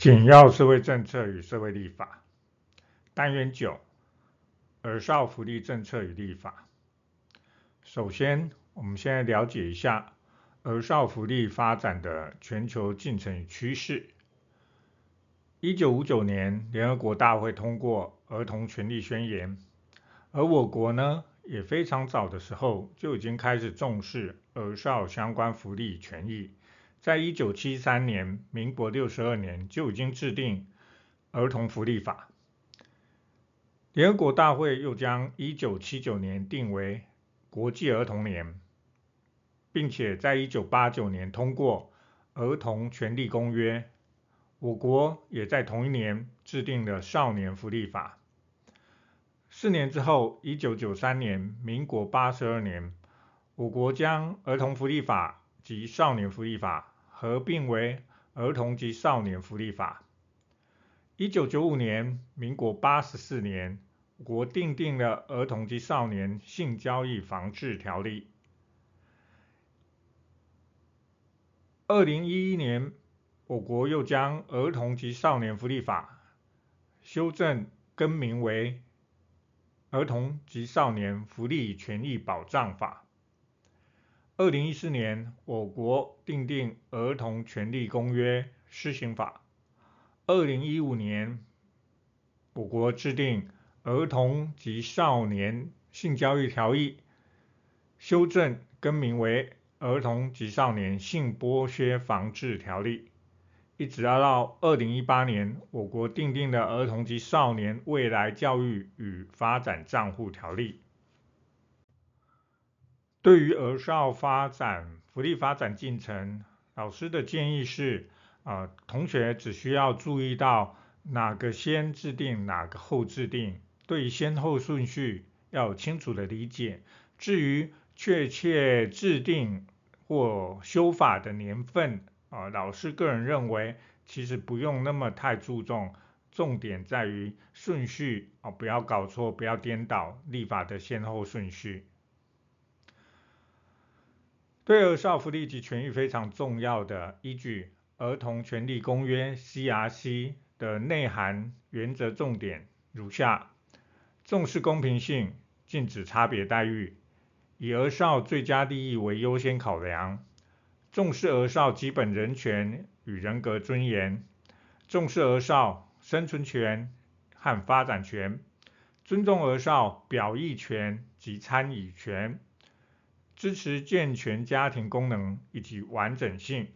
紧要社会政策与社会立法单元九：儿少福利政策与立法。首先，我们先来了解一下儿少福利发展的全球进程与趋势。一九五九年，联合国大会通过《儿童权利宣言》，而我国呢，也非常早的时候就已经开始重视儿少相关福利权益。在一九七三年，民国六十二年就已经制定儿童福利法。联合国大会又将一九七九年定为国际儿童年，并且在一九八九年通过儿童权利公约。我国也在同一年制定了少年福利法。四年之后，一九九三年，民国八十二年，我国将儿童福利法及少年福利法。合并为儿童及少年福利法。一九九五年，民国八十四年，我国订定了儿童及少年性交易防治条例。二零一一年，我国又将儿童及少年福利法修正更名为儿童及少年福利权益保障法。二零一四年，我国订定《儿童权利公约施行法》。二零一五年，我国制定《儿童及少年性教育条例》，修正更名为《儿童及少年性剥削防治条例》。一直要到二零一八年，我国订定的《儿童及少年未来教育与发展账户条例》。对于儿少发展福利发展进程，老师的建议是：啊、呃，同学只需要注意到哪个先制定，哪个后制定，对于先后顺序要有清楚的理解。至于确切制定或修法的年份，啊、呃，老师个人认为其实不用那么太注重，重点在于顺序啊、不要搞错，不要颠倒立法的先后顺序。对儿少福利及权益非常重要的依据，《儿童权利公约》（CRC） 的内涵原则重点如下：重视公平性，禁止差别待遇，以儿少最佳利益为优先考量；重视儿少基本人权与人格尊严；重视儿少生存权和发展权；尊重儿少表意权及参与权。支持健全家庭功能以及完整性。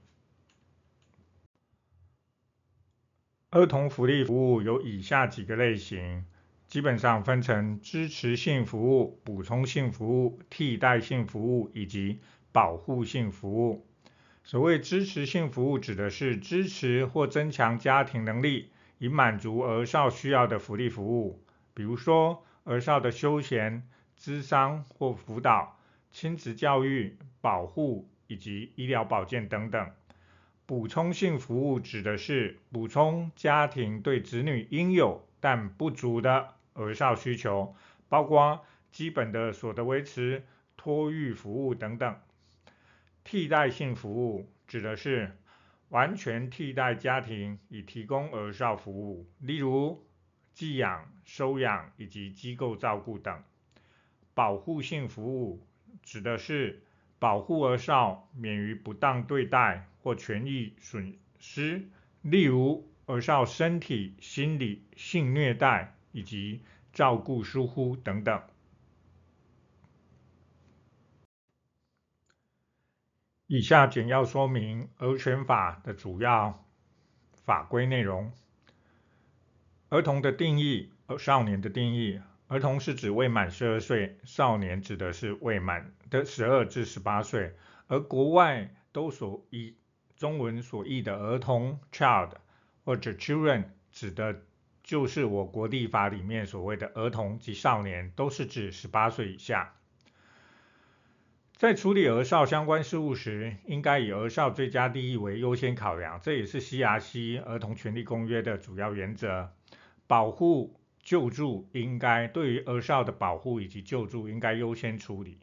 儿童福利服务有以下几个类型，基本上分成支持性服务、补充性服务、替代性服务以及保护性服务。所谓支持性服务，指的是支持或增强家庭能力，以满足儿少需要的福利服务，比如说儿少的休闲、咨商或辅导。亲子教育、保护以及医疗保健等等。补充性服务指的是补充家庭对子女应有但不足的儿少需求，包括基本的所得维持、托育服务等等。替代性服务指的是完全替代家庭以提供儿少服务，例如寄养、收养以及机构照顾等。保护性服务。指的是保护儿少免于不当对待或权益损失，例如儿少身体、心理、性虐待以及照顾疏忽等等。以下简要说明儿权法的主要法规内容：儿童的定义，少年的定义。儿童是指未满十二岁，少年指的是未满的十二至十八岁，而国外都所以中文所译的儿童 （child） 或者 children 指的就是我国立法里面所谓的儿童及少年，都是指十八岁以下。在处理儿少相关事务时，应该以儿少最佳利益为优先考量，这也是 CRC 儿童权利公约的主要原则，保护。救助应该对于儿少的保护以及救助应该优先处理。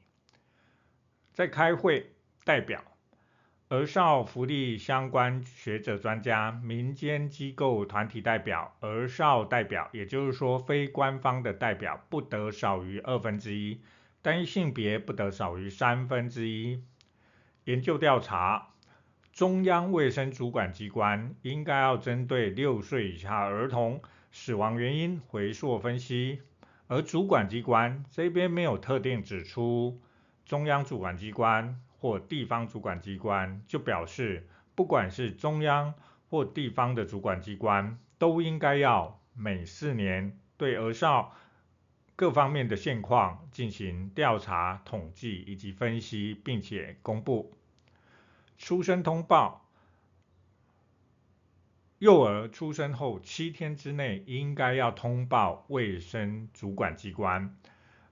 在开会代表儿少福利相关学者专家、民间机构团体代表、儿少代表，也就是说非官方的代表，不得少于二分之一，单一性别不得少于三分之一。研究调查，中央卫生主管机关应该要针对六岁以下儿童死亡原因回溯分析，而主管机关这边没有特定指出中央主管机关。或地方主管机关就表示，不管是中央或地方的主管机关，都应该要每四年对儿少各方面的现况进行调查、统计以及分析，并且公布。出生通报，幼儿出生后七天之内应该要通报卫生主管机关。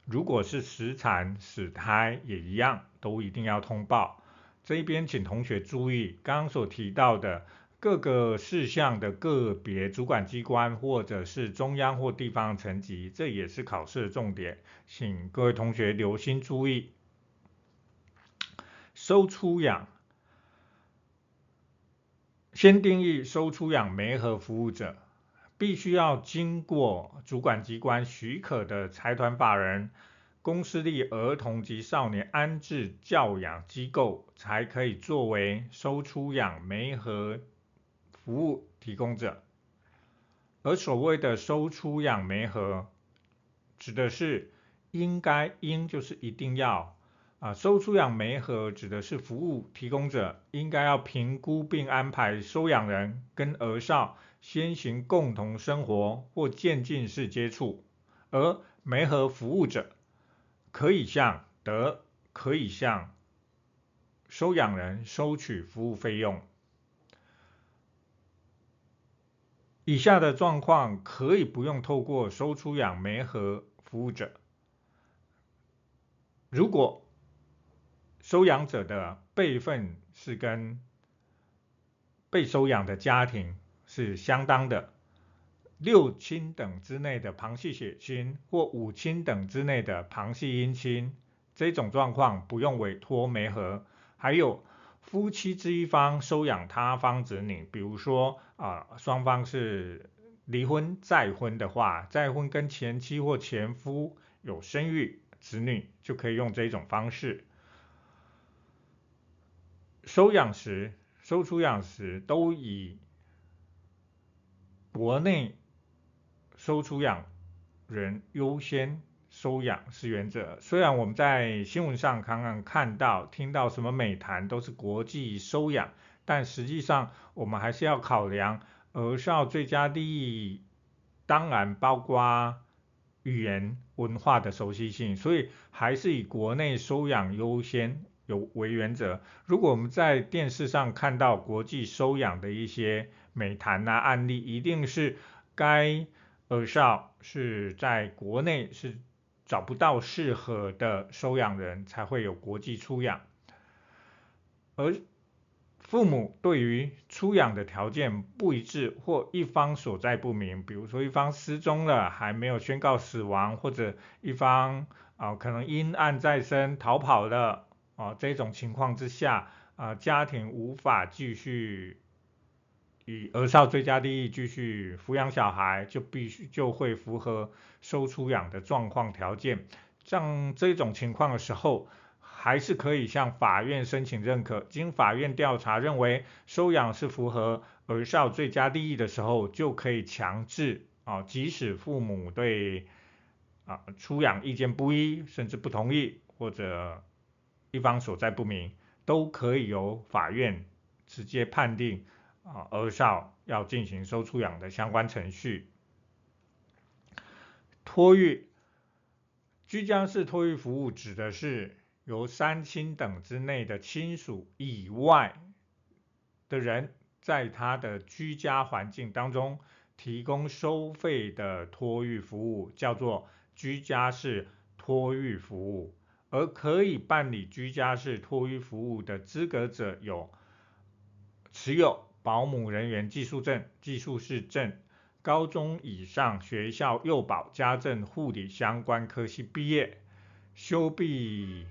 如果是死产、死胎也一样，都一定要通报。这边请同学注意，刚刚所提到的各个事项的个别主管机关，或者是中央或地方层级，这也是考试的重点，请各位同学留心注意。收出养，先定义收出养媒合服务者。必须要经过主管机关许可的财团法人、公私立儿童及少年安置教养机构，才可以作为收出养媒合服务提供者。而所谓的收出养媒合，指的是应该应就是一定要啊，收出养媒合指的是服务提供者应该要评估并安排收养人跟儿少。先行共同生活或渐进式接触，而媒合服务者可以向得可以向收养人收取服务费用。以下的状况可以不用透过收出养媒合服务者，如果收养者的辈分是跟被收养的家庭。是相当的，六亲等之内的旁系血亲或五亲等之内的旁系姻亲，这种状况不用委托媒合。还有夫妻之一方收养他方子女，比如说啊、呃、双方是离婚再婚的话，再婚跟前妻或前夫有生育子女，就可以用这种方式。收养时、收出养时都以国内收出养人优先收养是原则。虽然我们在新闻上常常看到、听到什么美谈都是国际收养，但实际上我们还是要考量儿少最佳利益，当然包括语言文化的熟悉性，所以还是以国内收养优先有为原则。如果我们在电视上看到国际收养的一些，美谈呐，案例一定是该儿少是在国内是找不到适合的收养人才会有国际出养，而父母对于出养的条件不一致或一方所在不明，比如说一方失踪了还没有宣告死亡，或者一方啊、可能因案在身逃跑了啊、呃、这种情况之下啊、家庭无法继续。以儿少最佳利益继续抚养小孩，就必须就会符合收出养的状况条件。像这种情况的时候，还是可以向法院申请认可。经法院调查认为收养是符合儿少最佳利益的时候，就可以强制啊，即使父母对啊出养意见不一，甚至不同意，或者一方所在不明，都可以由法院直接判定。啊，儿少要进行收出养的相关程序。托育，居家式托育服务指的是由三亲等之内的亲属以外的人，在他的居家环境当中提供收费的托育服务，叫做居家式托育服务。而可以办理居家式托育服务的资格者有持有。保姆人员技术证、技术士证，高中以上学校幼保、家政、护理相关科系毕业，修毕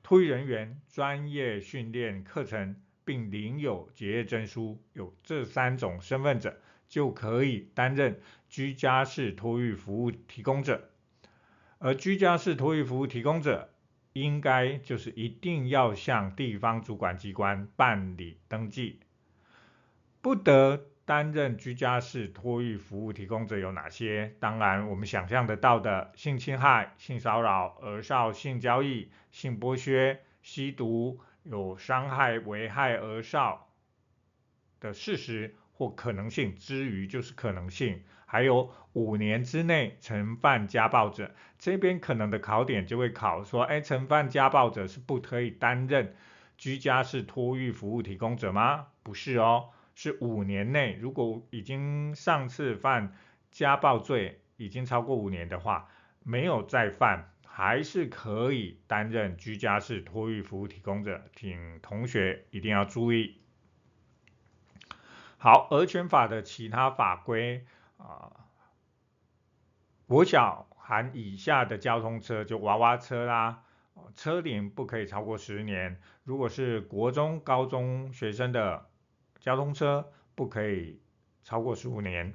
托育人员专业训练课程，并领有结业证书，有这三种身份者，就可以担任居家式托育服务提供者。而居家式托育服务提供者，应该就是一定要向地方主管机关办理登记。不得担任居家式托育服务提供者有哪些？当然，我们想象得到的性侵害、性骚扰、儿少性交易、性剥削、吸毒、有伤害、危害儿少的事实或可能性之余，就是可能性。还有五年之内曾犯家暴者，这边可能的考点就会考说，哎，曾犯家暴者是不可以担任居家式托育服务提供者吗？不是哦。是五年内，如果已经上次犯家暴罪已经超过五年的话，没有再犯，还是可以担任居家式托育服务提供者。请同学一定要注意。好，儿权法的其他法规啊，国小含以下的交通车就娃娃车啦，车龄不可以超过十年。如果是国中、高中学生的。交通车不可以超过十五年，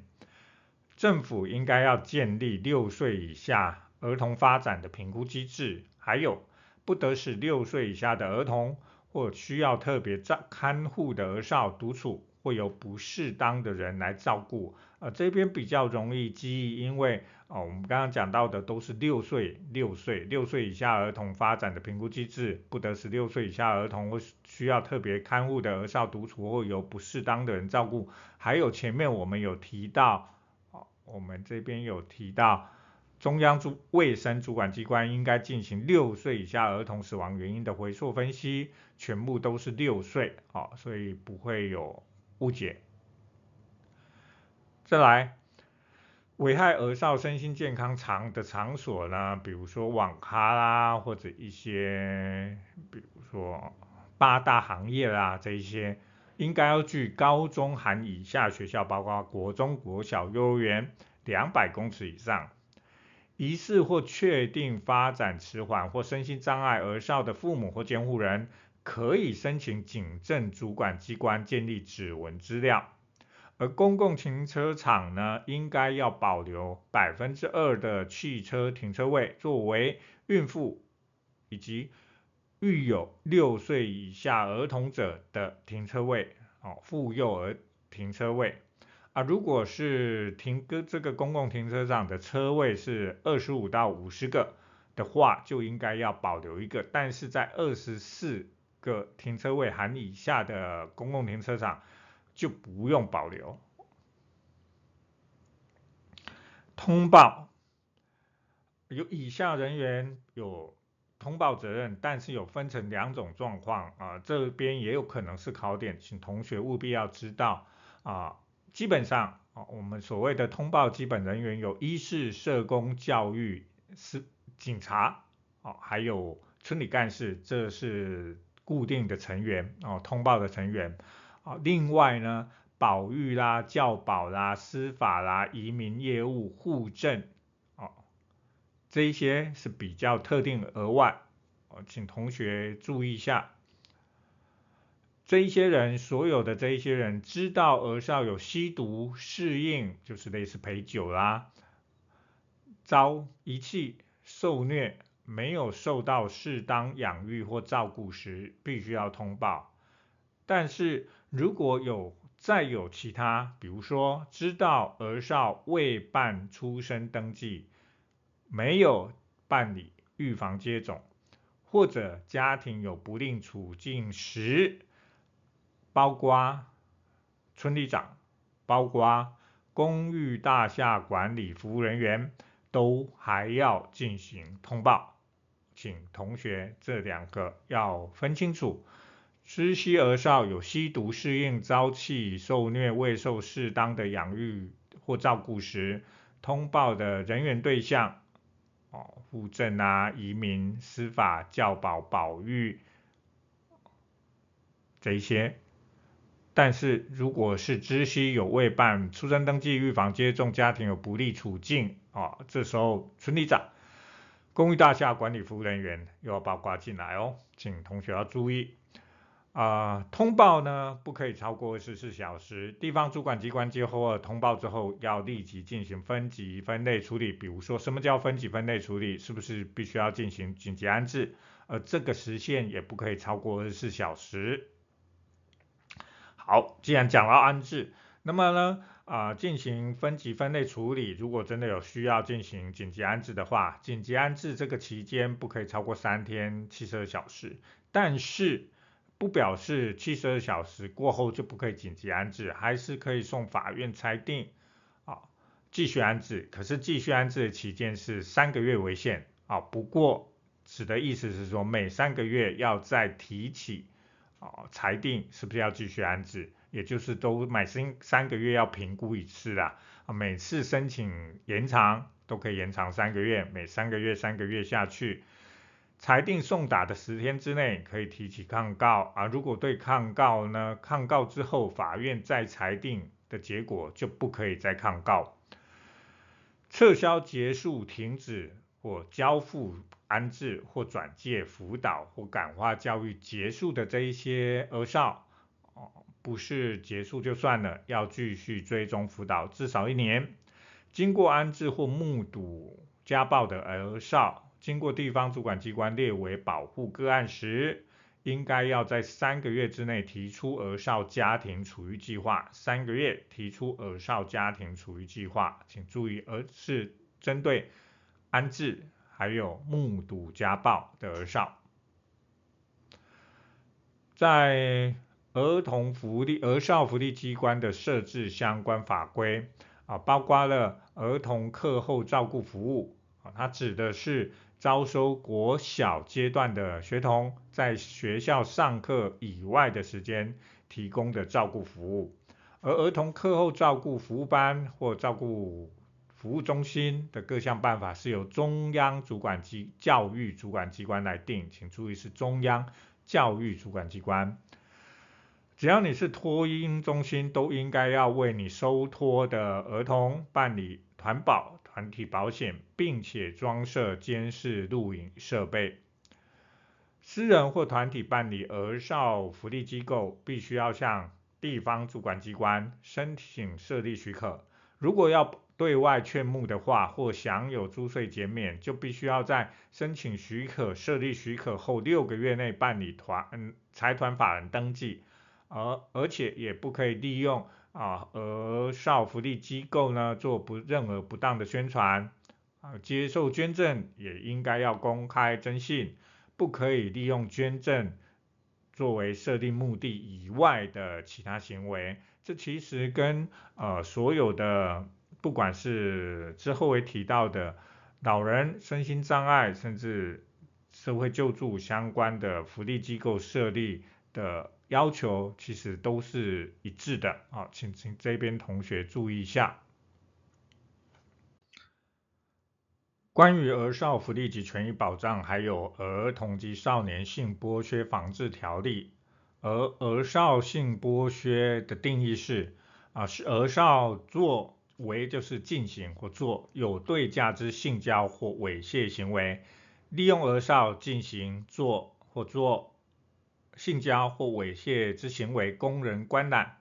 政府应该要建立六岁以下儿童发展的评估机制，还有不得使六岁以下的儿童或需要特别照看护的儿少独处。会有不适当的人来照顾，呃，这边比较容易记忆，因为哦，我们刚刚讲到的都是六岁、六岁、六岁以下儿童发展的评估机制，不得使六岁以下儿童或需要特别看护的儿少独处或有不适当的人照顾，还有前面我们有提到，哦，我们这边有提到。中央主卫生主管机关应该进行六岁以下儿童死亡原因的回溯分析，全部都是六岁，哦，所以不会有误解。再来，危害儿少身心健康场的场所呢，比如说网咖啦，或者一些，比如说八大行业啦，这一些应该要距高中含以下学校，包括国中、国小、幼儿园两百公尺以上。疑似或确定发展迟缓或身心障碍儿少的父母或监护人，可以申请警政主管机关建立指纹资料。而公共停车场呢，应该要保留百分之二的汽车停车位，作为孕妇以及育有六岁以下儿童者的停车位，哦，妇幼儿停车位。啊，如果是停个这个公共停车场的车位是二十五到五十个的话，就应该要保留一个。但是在二十四个停车位含以下的公共停车场就不用保留。通报，有以下人员有通报责任，但是有分成两种状况啊，这边也有可能是考点，请同学务必要知道啊。基本上啊，我们所谓的通报基本人员有一是、社工、教育、是警察，哦，还有村里干事，这是固定的成员哦，通报的成员。啊，另外呢，保育啦、教保啦、司法啦、移民业务、户政，哦，这一些是比较特定额外，哦，请同学注意一下。这一些人，所有的这一些人知道儿少有吸毒、适应，就是类似陪酒啦，遭遗弃、受虐，没有受到适当养育或照顾时，必须要通报。但是如果有再有其他，比如说知道儿少未办出生登记，没有办理预防接种，或者家庭有不利处境时，包括村里长，包括公寓大厦管理服务人员，都还要进行通报，请同学这两个要分清楚。知悉儿少有吸毒、适应、遭弃、受虐、未受适当的养育或照顾时，通报的人员对象，哦，户政啊、移民、司法、教保、保育这些。但是，如果是知悉有未办出生登记、预防接种、家庭有不利处境哦，这时候村里长、公寓大厦管理服务人员又要包括进来哦，请同学要注意。啊、通报呢不可以超过二十四小时。地方主管机关接获通报之后，要立即进行分级分类处理。比如说，什么叫分级分类处理？是不是必须要进行紧急安置？而这个时限也不可以超过二十四小时。好，既然讲到安置，那么呢，啊、进行分级分类处理。如果真的有需要进行紧急安置的话，紧急安置这个期间不可以超过三天七十二小时。但是不表示七十二小时过后就不可以紧急安置，还是可以送法院裁定，啊，继续安置。可是继续安置的期间是三个月为限，啊，不过指的意思是说每三个月要再提起，啊，裁定是不是要继续安置，也就是都每三三个月要评估一次啦，啊，每次申请延长都可以延长三个月，每三个月三个月下去。裁定送达的十天之内可以提起抗告啊，如果对抗告呢，抗告之后法院再裁定的结果就不可以再抗告。撤销、结束、停止或交付安置或转介辅导或感化教育结束的这一些儿少，哦，不是结束就算了，要继续追踪辅导至少一年。经过安置或目睹家暴的儿少。经过地方主管机关列为保护个案时，应该要在三个月之内提出儿少家庭处遇计划。三个月提出儿少家庭处遇计划，请注意，而是针对安置还有目睹家暴的儿少。在儿童福利、儿少福利机关的设置相关法规啊，包括了儿童课后照顾服务啊，它指的是。招收国小阶段的学童在学校上课以外的时间提供的照顾服务，而儿童课后照顾服务班或照顾服务中心的各项办法是由中央主管机教育主管机关来定，请注意是中央教育主管机关。只要你是托婴中心，都应该要为你收托的儿童办理团保。团体保险，并且装设监视录影设备。私人或团体办理儿少福利机构，必须要向地方主管机关申请设立许可。如果要对外劝募的话，或享有租税减免，就必须要在申请许可、设立许可后六个月内办理团财团法人登记，而而且也不可以利用。啊，儿少福利机构呢，做不任何不当的宣传，啊，接受捐赠也应该要公开征信，不可以利用捐赠作为设定目的以外的其他行为。这其实跟呃所有的，不管是之后会提到的老人身心障碍，甚至社会救助相关的福利机构设立的。要求其实都是一致的啊，请请这边同学注意一下。关于儿少福利及权益保障，还有儿童及少年性剥削防治条例。而儿少性剥削的定义是啊，是儿少作为就是进行或做有对价之性交或猥亵行为，利用儿少进行做或做。性交或猥亵之行为，供人观览、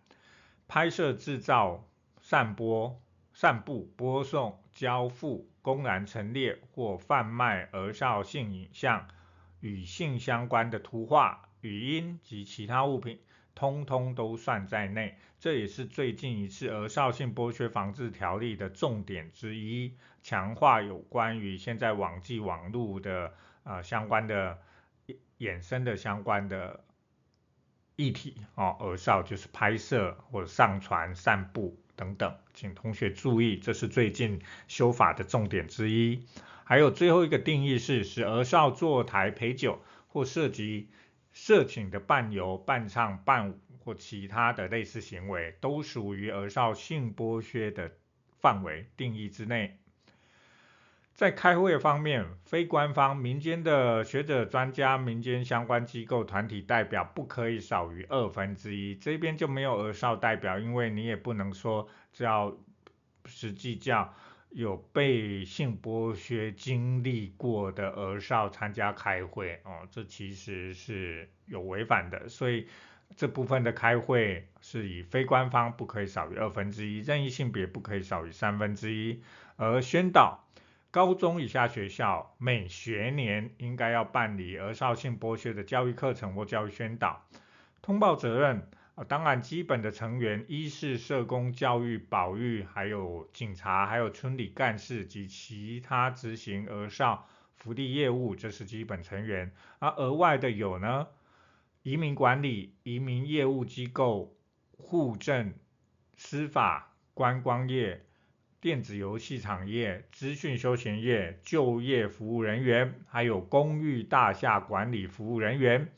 拍摄、制造、散播、散布、播送、交付、公然陈列或贩卖儿少性影像、与性相关的图画、语音及其他物品，通通都算在内。这也是最近一次儿少性剥削防治条例的重点之一，强化有关于现在网际网路的呃相关的衍生的相关的。议题哦，儿少就是拍摄或者上传、散布等等，请同学注意，这是最近修法的重点之一。还有最后一个定义是，使儿少坐台陪酒或涉及色情的伴游、伴唱、伴舞或其他的类似行为，都属于儿少性剥削的范围定义之内。在开会方面，非官方、民间的学者、专家、民间相关机构、团体代表不可以少于二分之一。这边就没有儿少代表，因为你也不能说只要实际叫有被性剥削经历过的儿少参加开会哦，这其实是有违反的，所以这部分的开会是以非官方不可以少于二分之一，任意性别不可以少于三分之一，而宣导高中以下学校每学年应该要办理儿少性剥削的教育课程或教育宣导，通报责任。啊，当然，基本的成员一是社工、教育、保育，还有警察，还有村里干事及其他执行儿少福利业务，这是基本成员。而额外的有呢，移民管理、移民业务机构、户政、司法、观光业、电子游戏产业、资讯休闲业、就业服务人员，还有公寓大厦管理服务人员，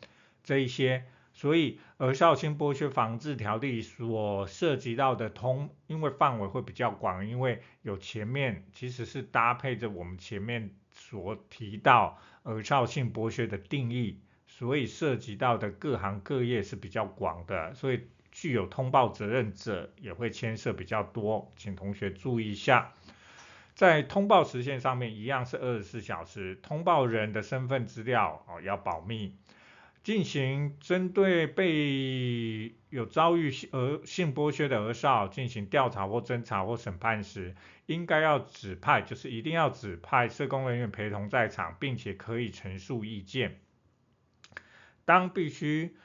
这一些。所以，儿少性剥削防治条例所涉及到的通，因为范围会比较广，因为有前面其实是搭配着我们前面所提到儿少性剥削的定义，所以涉及到的各行各业是比较广的，所以具有通报责任者也会牵涉比较多，请同学注意一下，在通报时限上面一样是二十四小时，通报人的身份资料哦要保密。进行针对被有遭遇儿性剥削的儿少进行调查或侦查或审判时，应该要指派，就是一定要指派社工人员陪同在场，并且可以陈述意见。当必须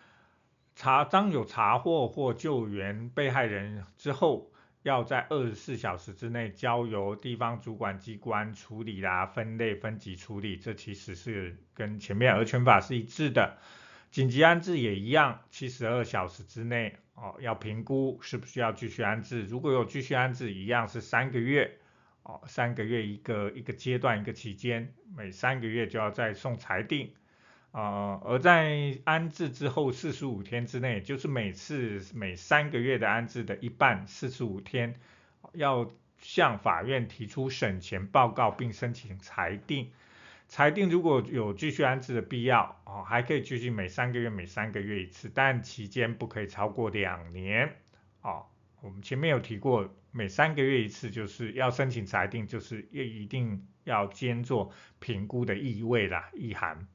查当有查获或救援被害人之后，要在二十四小时之内交由地方主管机关处理啦，分类分级处理。这其实是跟前面儿权法是一致的。紧急安置也一样，七十二小时之内哦，要评估是不是要继续安置。如果有继续安置，一样是三个月哦，三个月一个一个阶段一个期间，每三个月就要再送裁定、呃。而在安置之后四十五天之内，就是每次每三个月的安置的一半，四十五天要向法院提出审前报告并申请裁定。裁定如果有继续安置的必要，哦，还可以继续每三个月每三个月一次，但期间不可以超过两年，哦，我们前面有提过，每三个月一次就是要申请裁定，就是一定要兼做评估的意味啦，意涵。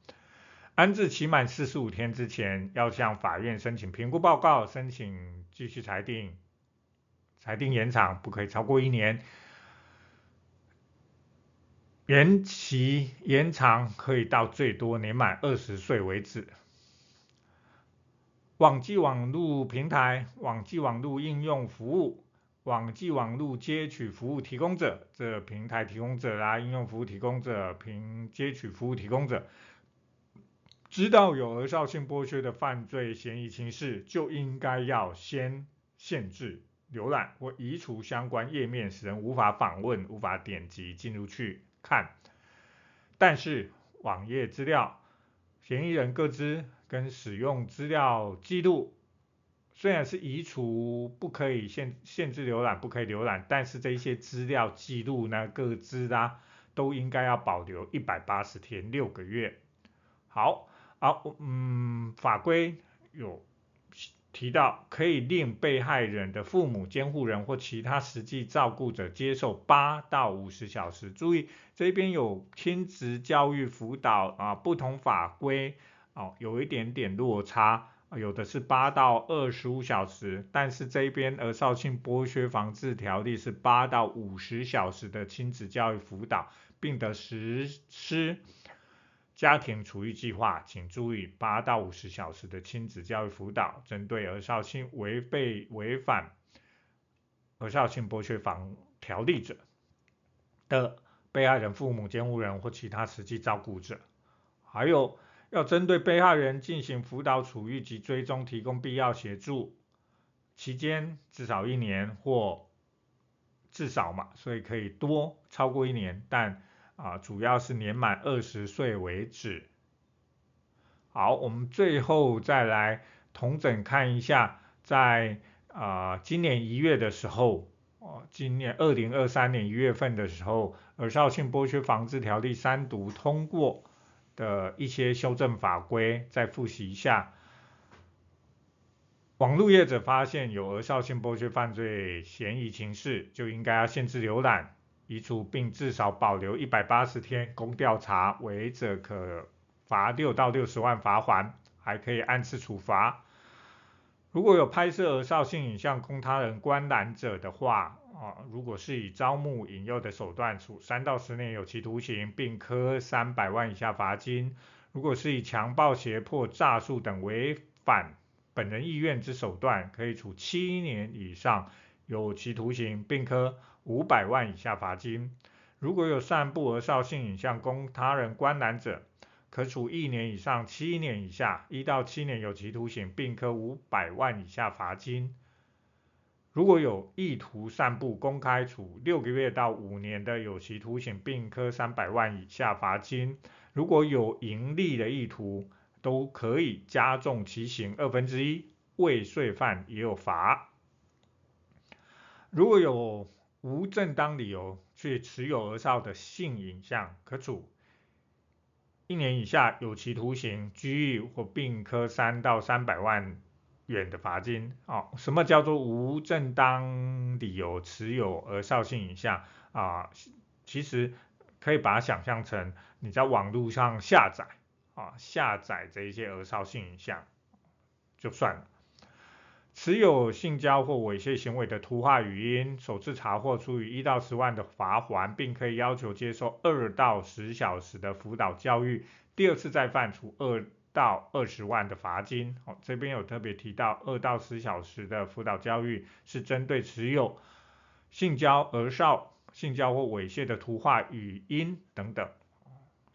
安置期满四十五天之前，要向法院申请评估报告，申请继续裁定，裁定延长不可以超过一年。延期延长可以到最多年满二十岁为止。网际网路平台、网际网路应用服务、网际网路接取服务提供者，这平台提供者啦、应用服务提供者、平接取服务提供者，知道有儿少性剥削的犯罪嫌疑情事，就应该要先限制浏览或移除相关页面，使人无法访问、无法点击进入去。看，但是网页资料、嫌疑人个资跟使用资料记录，虽然是移除，不可以限限制浏览，不可以浏览，但是这些资料记录呢，个资啊，都应该要保留一百八十天，六个月。好，好，嗯，法规有。提到可以令被害人的父母、监护人或其他实际照顾者接受八到五十小时。注意这边有亲子教育辅导啊，不同法规哦，有一点点落差，有的是八到二十五小时，但是这边儿少庆剥削防治条例是八到五十小时的亲子教育辅导，并得实施。家庭处遇计划，请注意八到五十小时的亲子教育辅导，针对儿少性违背违反儿少性剥削防条例者的被害人父母、监护人或其他实际照顾者，还有要针对被害人进行辅导处遇及追踪，提供必要协助，期间至少一年或至少嘛，所以可以多超过一年，但。啊，主要是年满二十岁为止。好，我们最后再来同整看一下，在啊今年一月的时候，哦，今年二零二三年一月份的时候，儿少性剥削防治条例三读通过的一些修正法规，再复习一下。网络业者发现有儿少性剥削犯罪嫌疑情事，就应该要限制浏览。移除并至少保留一百八十天供调查，违者可罚六到六十万罚锾，还可以按次处罚。如果有拍摄儿少性影像供他人观览者的话，啊，如果是以招募引诱的手段，处三到十年有期徒刑，并科三百万以下罚金；如果是以强暴、胁迫、诈术等违反本人意愿之手段，可以处七年以上有期徒刑，并科五百万以下罚金；如果有散布儿少性影像供他人观览者，可处一年以上七年以下一到七年有期徒刑，并科五百万以下罚金。如果有意图散布、公开，处六个月到五年的有期徒刑，并科三百万以下罚金。如果有盈利的意图，都可以加重其刑二分之一。未遂犯也有罚。如果有无正当理由去持有而少的性影像，可处。一年以下有期徒刑、拘役或并科三到三百万元的罚金。哦，什么叫做无正当理由持有而少性影像啊？其实可以把它想象成你在网络上下载啊，下载这一些而少性影像就算了。持有性交或猥亵行为的图画语音，首次查获处以一到十万的罚锾，并可以要求接受二到十小时的辅导教育。第二次再犯，处二到二十万的罚金。哦，这边有特别提到二到十小时的辅导教育是针对持有性交儿少、性交或猥亵的图画语音等等，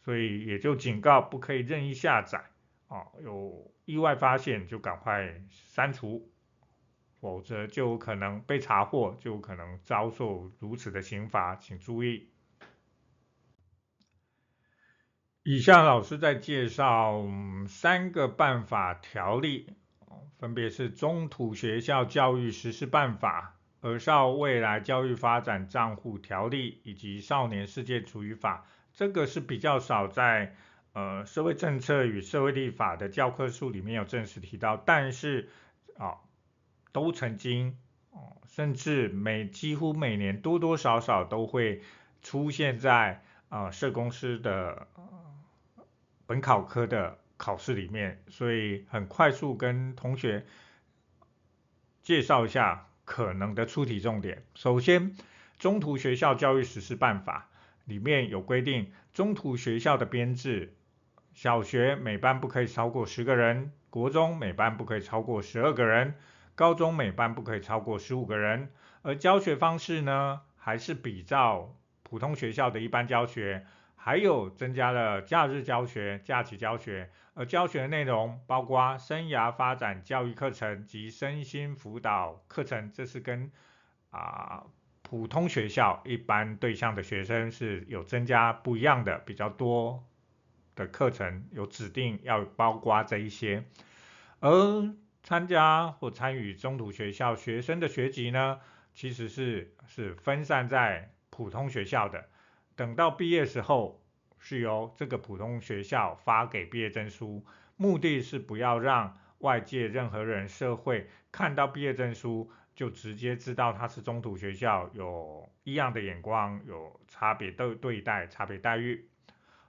所以也就警告不可以任意下载。哦，有意外发现就赶快删除。否则就有可能被查获，就有可能遭受如此的刑罚，请注意。以下老师在介绍三个办法条例，分别是《中土学校教育实施办法》、《儿少未来教育发展账户条例》以及《少年世界处理法》。这个是比较少在呃社会政策与社会立法的教科书里面有正式提到，但是啊。都曾经，哦，甚至每几乎每年多多少少都会出现在啊、社公司的本考科的考试里面，所以很快速跟同学介绍一下可能的出题重点。首先，中途学校教育实施办法里面有规定，中途学校的编制，小学每班不可以超过十个人，国中每班不可以超过十二个人。高中每班不可以超过十五个人，而教学方式呢，还是比照普通学校的一般教学，还有增加了假日教学、假期教学，而教学内容包括生涯发展教育课程及身心辅导课程，这是跟啊、普通学校一般对象的学生是有增加不一样的，比较多的课程有指定要包括这一些，而参加或参与中途学校学生的学籍呢，其实是是分散在普通学校的。等到毕业时候，是由这个普通学校发给毕业证书，目的是不要让外界任何人、社会看到毕业证书就直接知道他是中途学校，有异样的眼光，有差别的对待、差别待遇。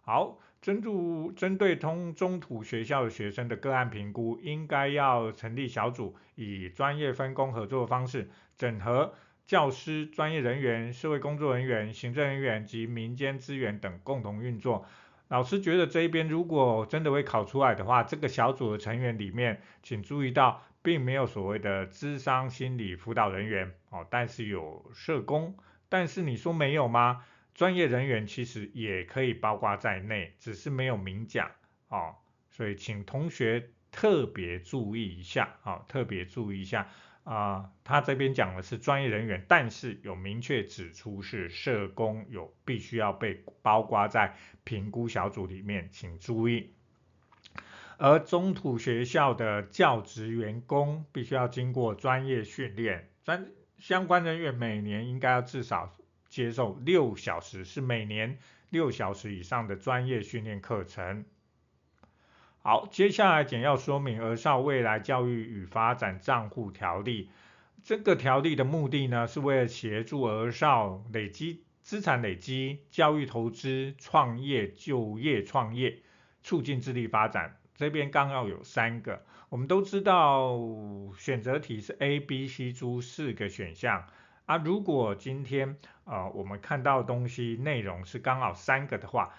好。针对针对通中土学校的学生的个案评估，应该要成立小组，以专业分工合作的方式，整合教师、专业人员、社会工作人员、行政人员及民间资源等共同运作。老师觉得这一边如果真的会考出来的话，这个小组的成员里面，请注意到，并没有所谓的智商心理辅导人员哦，但是有社工，但是你说没有吗？专业人员其实也可以包括在内，只是没有明讲哦，所以请同学特别注意一下、哦，特别注意一下啊、他这边讲的是专业人员，但是有明确指出是社工有必须要被包括在评估小组里面，请注意。而中土学校的教职员工必须要经过专业训练，专相关人员每年应该要至少。接受六小时，是每年六小时以上的专业训练课程。好，接下来简要说明《儿少未来教育与发展账户条例》。这个条例的目的呢，是为了协助儿少累积资产累积、教育投资、创业、就业、创业、促进智力发展。这边刚好有三个，我们都知道选择题是 A、B、C、D 四个选项啊。如果今天啊、呃、我们看到东西内容是刚好三个的话，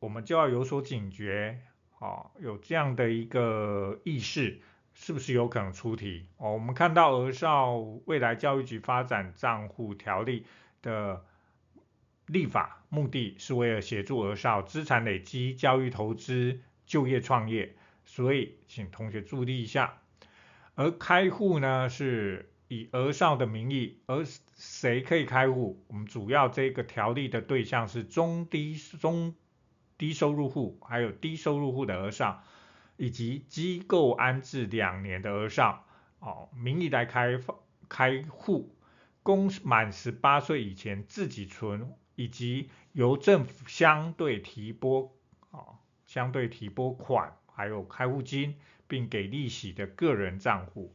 我们就要有所警觉，哦，有这样的一个意识，是不是有可能出题？哦，我们看到儿少未来教育局发展账户条例的立法目的是为了协助儿少资产累积、教育投资、就业创业，所以请同学注意一下。而开户呢，是以额少的名义，而谁可以开户？我们主要这个条例的对象是中低中。低收入户，还有低收入户的额少，以及机构安置两年的额少，哦，名义来开开户，供满十八岁以前自己存，以及由政府相对提拨，哦，相对提拨款，还有开户金，并给利息的个人账户，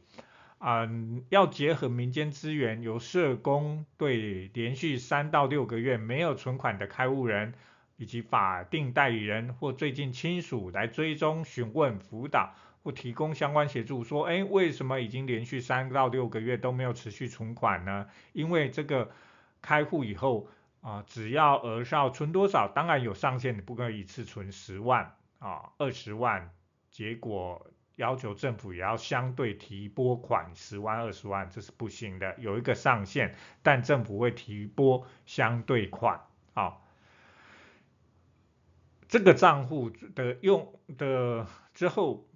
嗯，要结合民间资源，由社工对连续三到六个月没有存款的开户人。以及法定代理人或最近亲属来追踪、询问、辅导或提供相关协助，说，哎，为什么已经连续三到六个月都没有持续存款呢？因为这个开户以后啊、只要额少存多少，当然有上限，你不可以一次存十万啊、二十万，结果要求政府也要相对提拨款十万、二十万，这是不行的，有一个上限，但政府会提拨相对款啊。这个账户的用的之后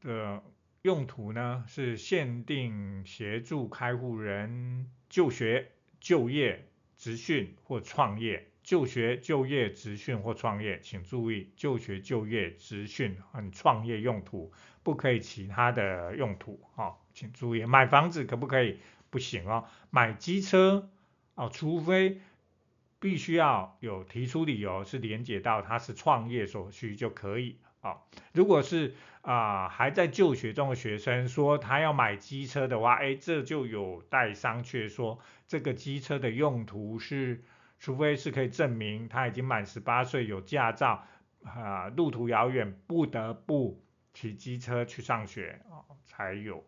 的用途呢，是限定协助开户人就学、就业、职训或创业。就学、就业、职训或创业，请注意，就学、就业、职训和创业用途，不可以其他的用途。哦，请注意，买房子可不可以？不行哦。买机车哦，除非。必须要有提出理由，是连接到他是创业所需就可以、哦。如果是啊、呃、还在就学中的学生说他要买机车的话，哎，这就有待商榷。说这个机车的用途是，除非是可以证明他已经满十八岁有驾照啊、路途遥远不得不骑机车去上学啊、才有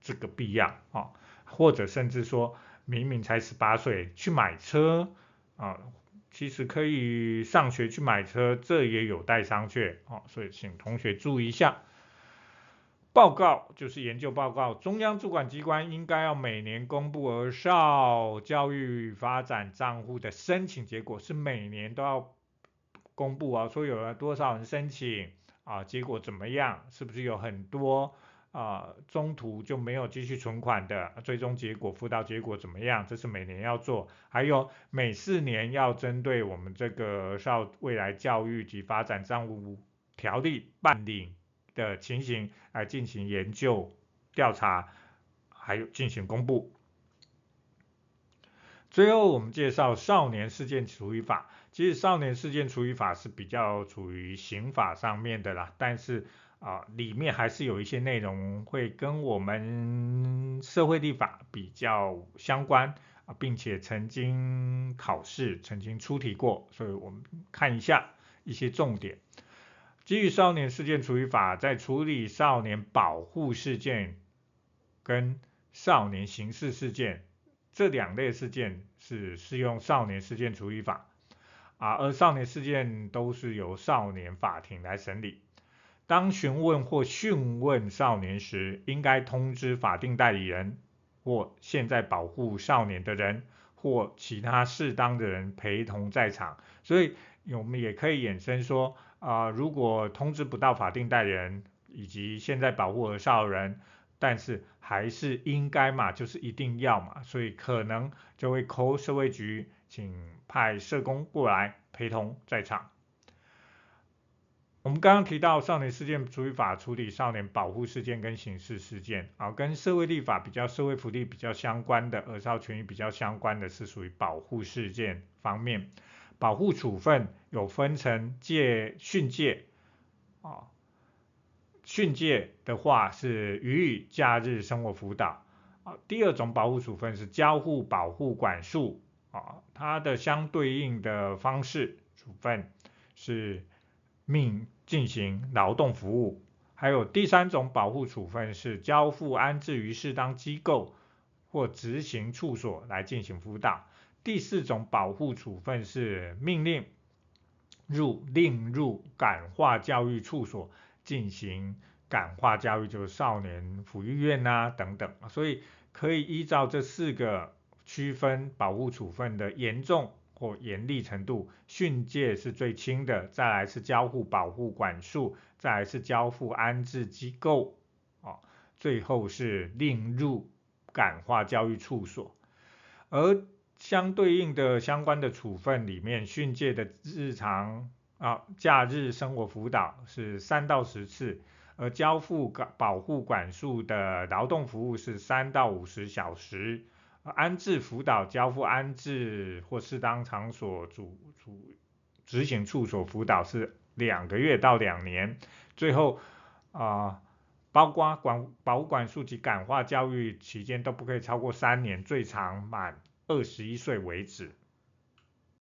这个必要啊、或者甚至说明明才十八岁去买车。啊，其实可以上学去买车，这也有待商榷啊，所以请同学注意一下。报告就是研究报告，中央主管机关应该要每年公布儿少教育发展账户的申请结果，是每年都要公布啊，说有了多少人申请啊，结果怎么样，是不是有很多？啊，中途就没有继续存款的，最终结果辅导结果怎么样？这是每年要做，还有每四年要针对我们这个儿少未来教育及发展账户条例办理的情形来进行研究调查，还有进行公布。最后，我们介绍少年事件处理法。其实，少年事件处理法是比较处于刑法上面的啦，但是。啊，里面还是有一些内容会跟我们社会立法比较相关啊，并且曾经考试曾经出题过，所以我们看一下一些重点。基于少年事件处理法，在处理少年保护事件跟少年刑事事件这两类事件是适用少年事件处理法啊，而少年事件都是由少年法庭来审理。当询问或讯问少年时，应该通知法定代理人或现在保护少年的人或其他适当的人陪同在场。所以，我们也可以衍生说，啊、如果通知不到法定代理人以及现在保护儿少人，但是还是应该嘛，就是一定要嘛，所以可能就会 call 社会局，请派社工过来陪同在场。我们刚刚提到少年事件处理法处理少年保护事件跟刑事事件啊，跟社会立法比较、社会福利比较相关的儿少权益比较相关的是属于保护事件方面。保护处分有分成戒训诫啊，训诫的话是予以假日生活辅导啊。第二种保护处分是交互保护管束啊，它的相对应的方式处分是命进行劳动服务。还有第三种保护处分是交付安置于适当机构或执行处所来进行辅导。第四种保护处分是命令入令入感化教育处所进行感化教育，就是少年抚育院、啊、等等。所以可以依照这四个区分保护处分的严重或严厉程度，训诫是最轻的，再来是交付保护管束，再来是交付安置机构，啊，最后是令入感化教育处所。而相对应的相关的处分里面，训诫的日常啊假日生活辅导是三到十次，而交付保护管束的劳动服务是三到五十小时。安置辅导交付安置或适当场所主主执行处所辅导是两个月到两年，最后啊、包括管保管束及感化教育期间都不可以超过三年，最长满二十一岁为止。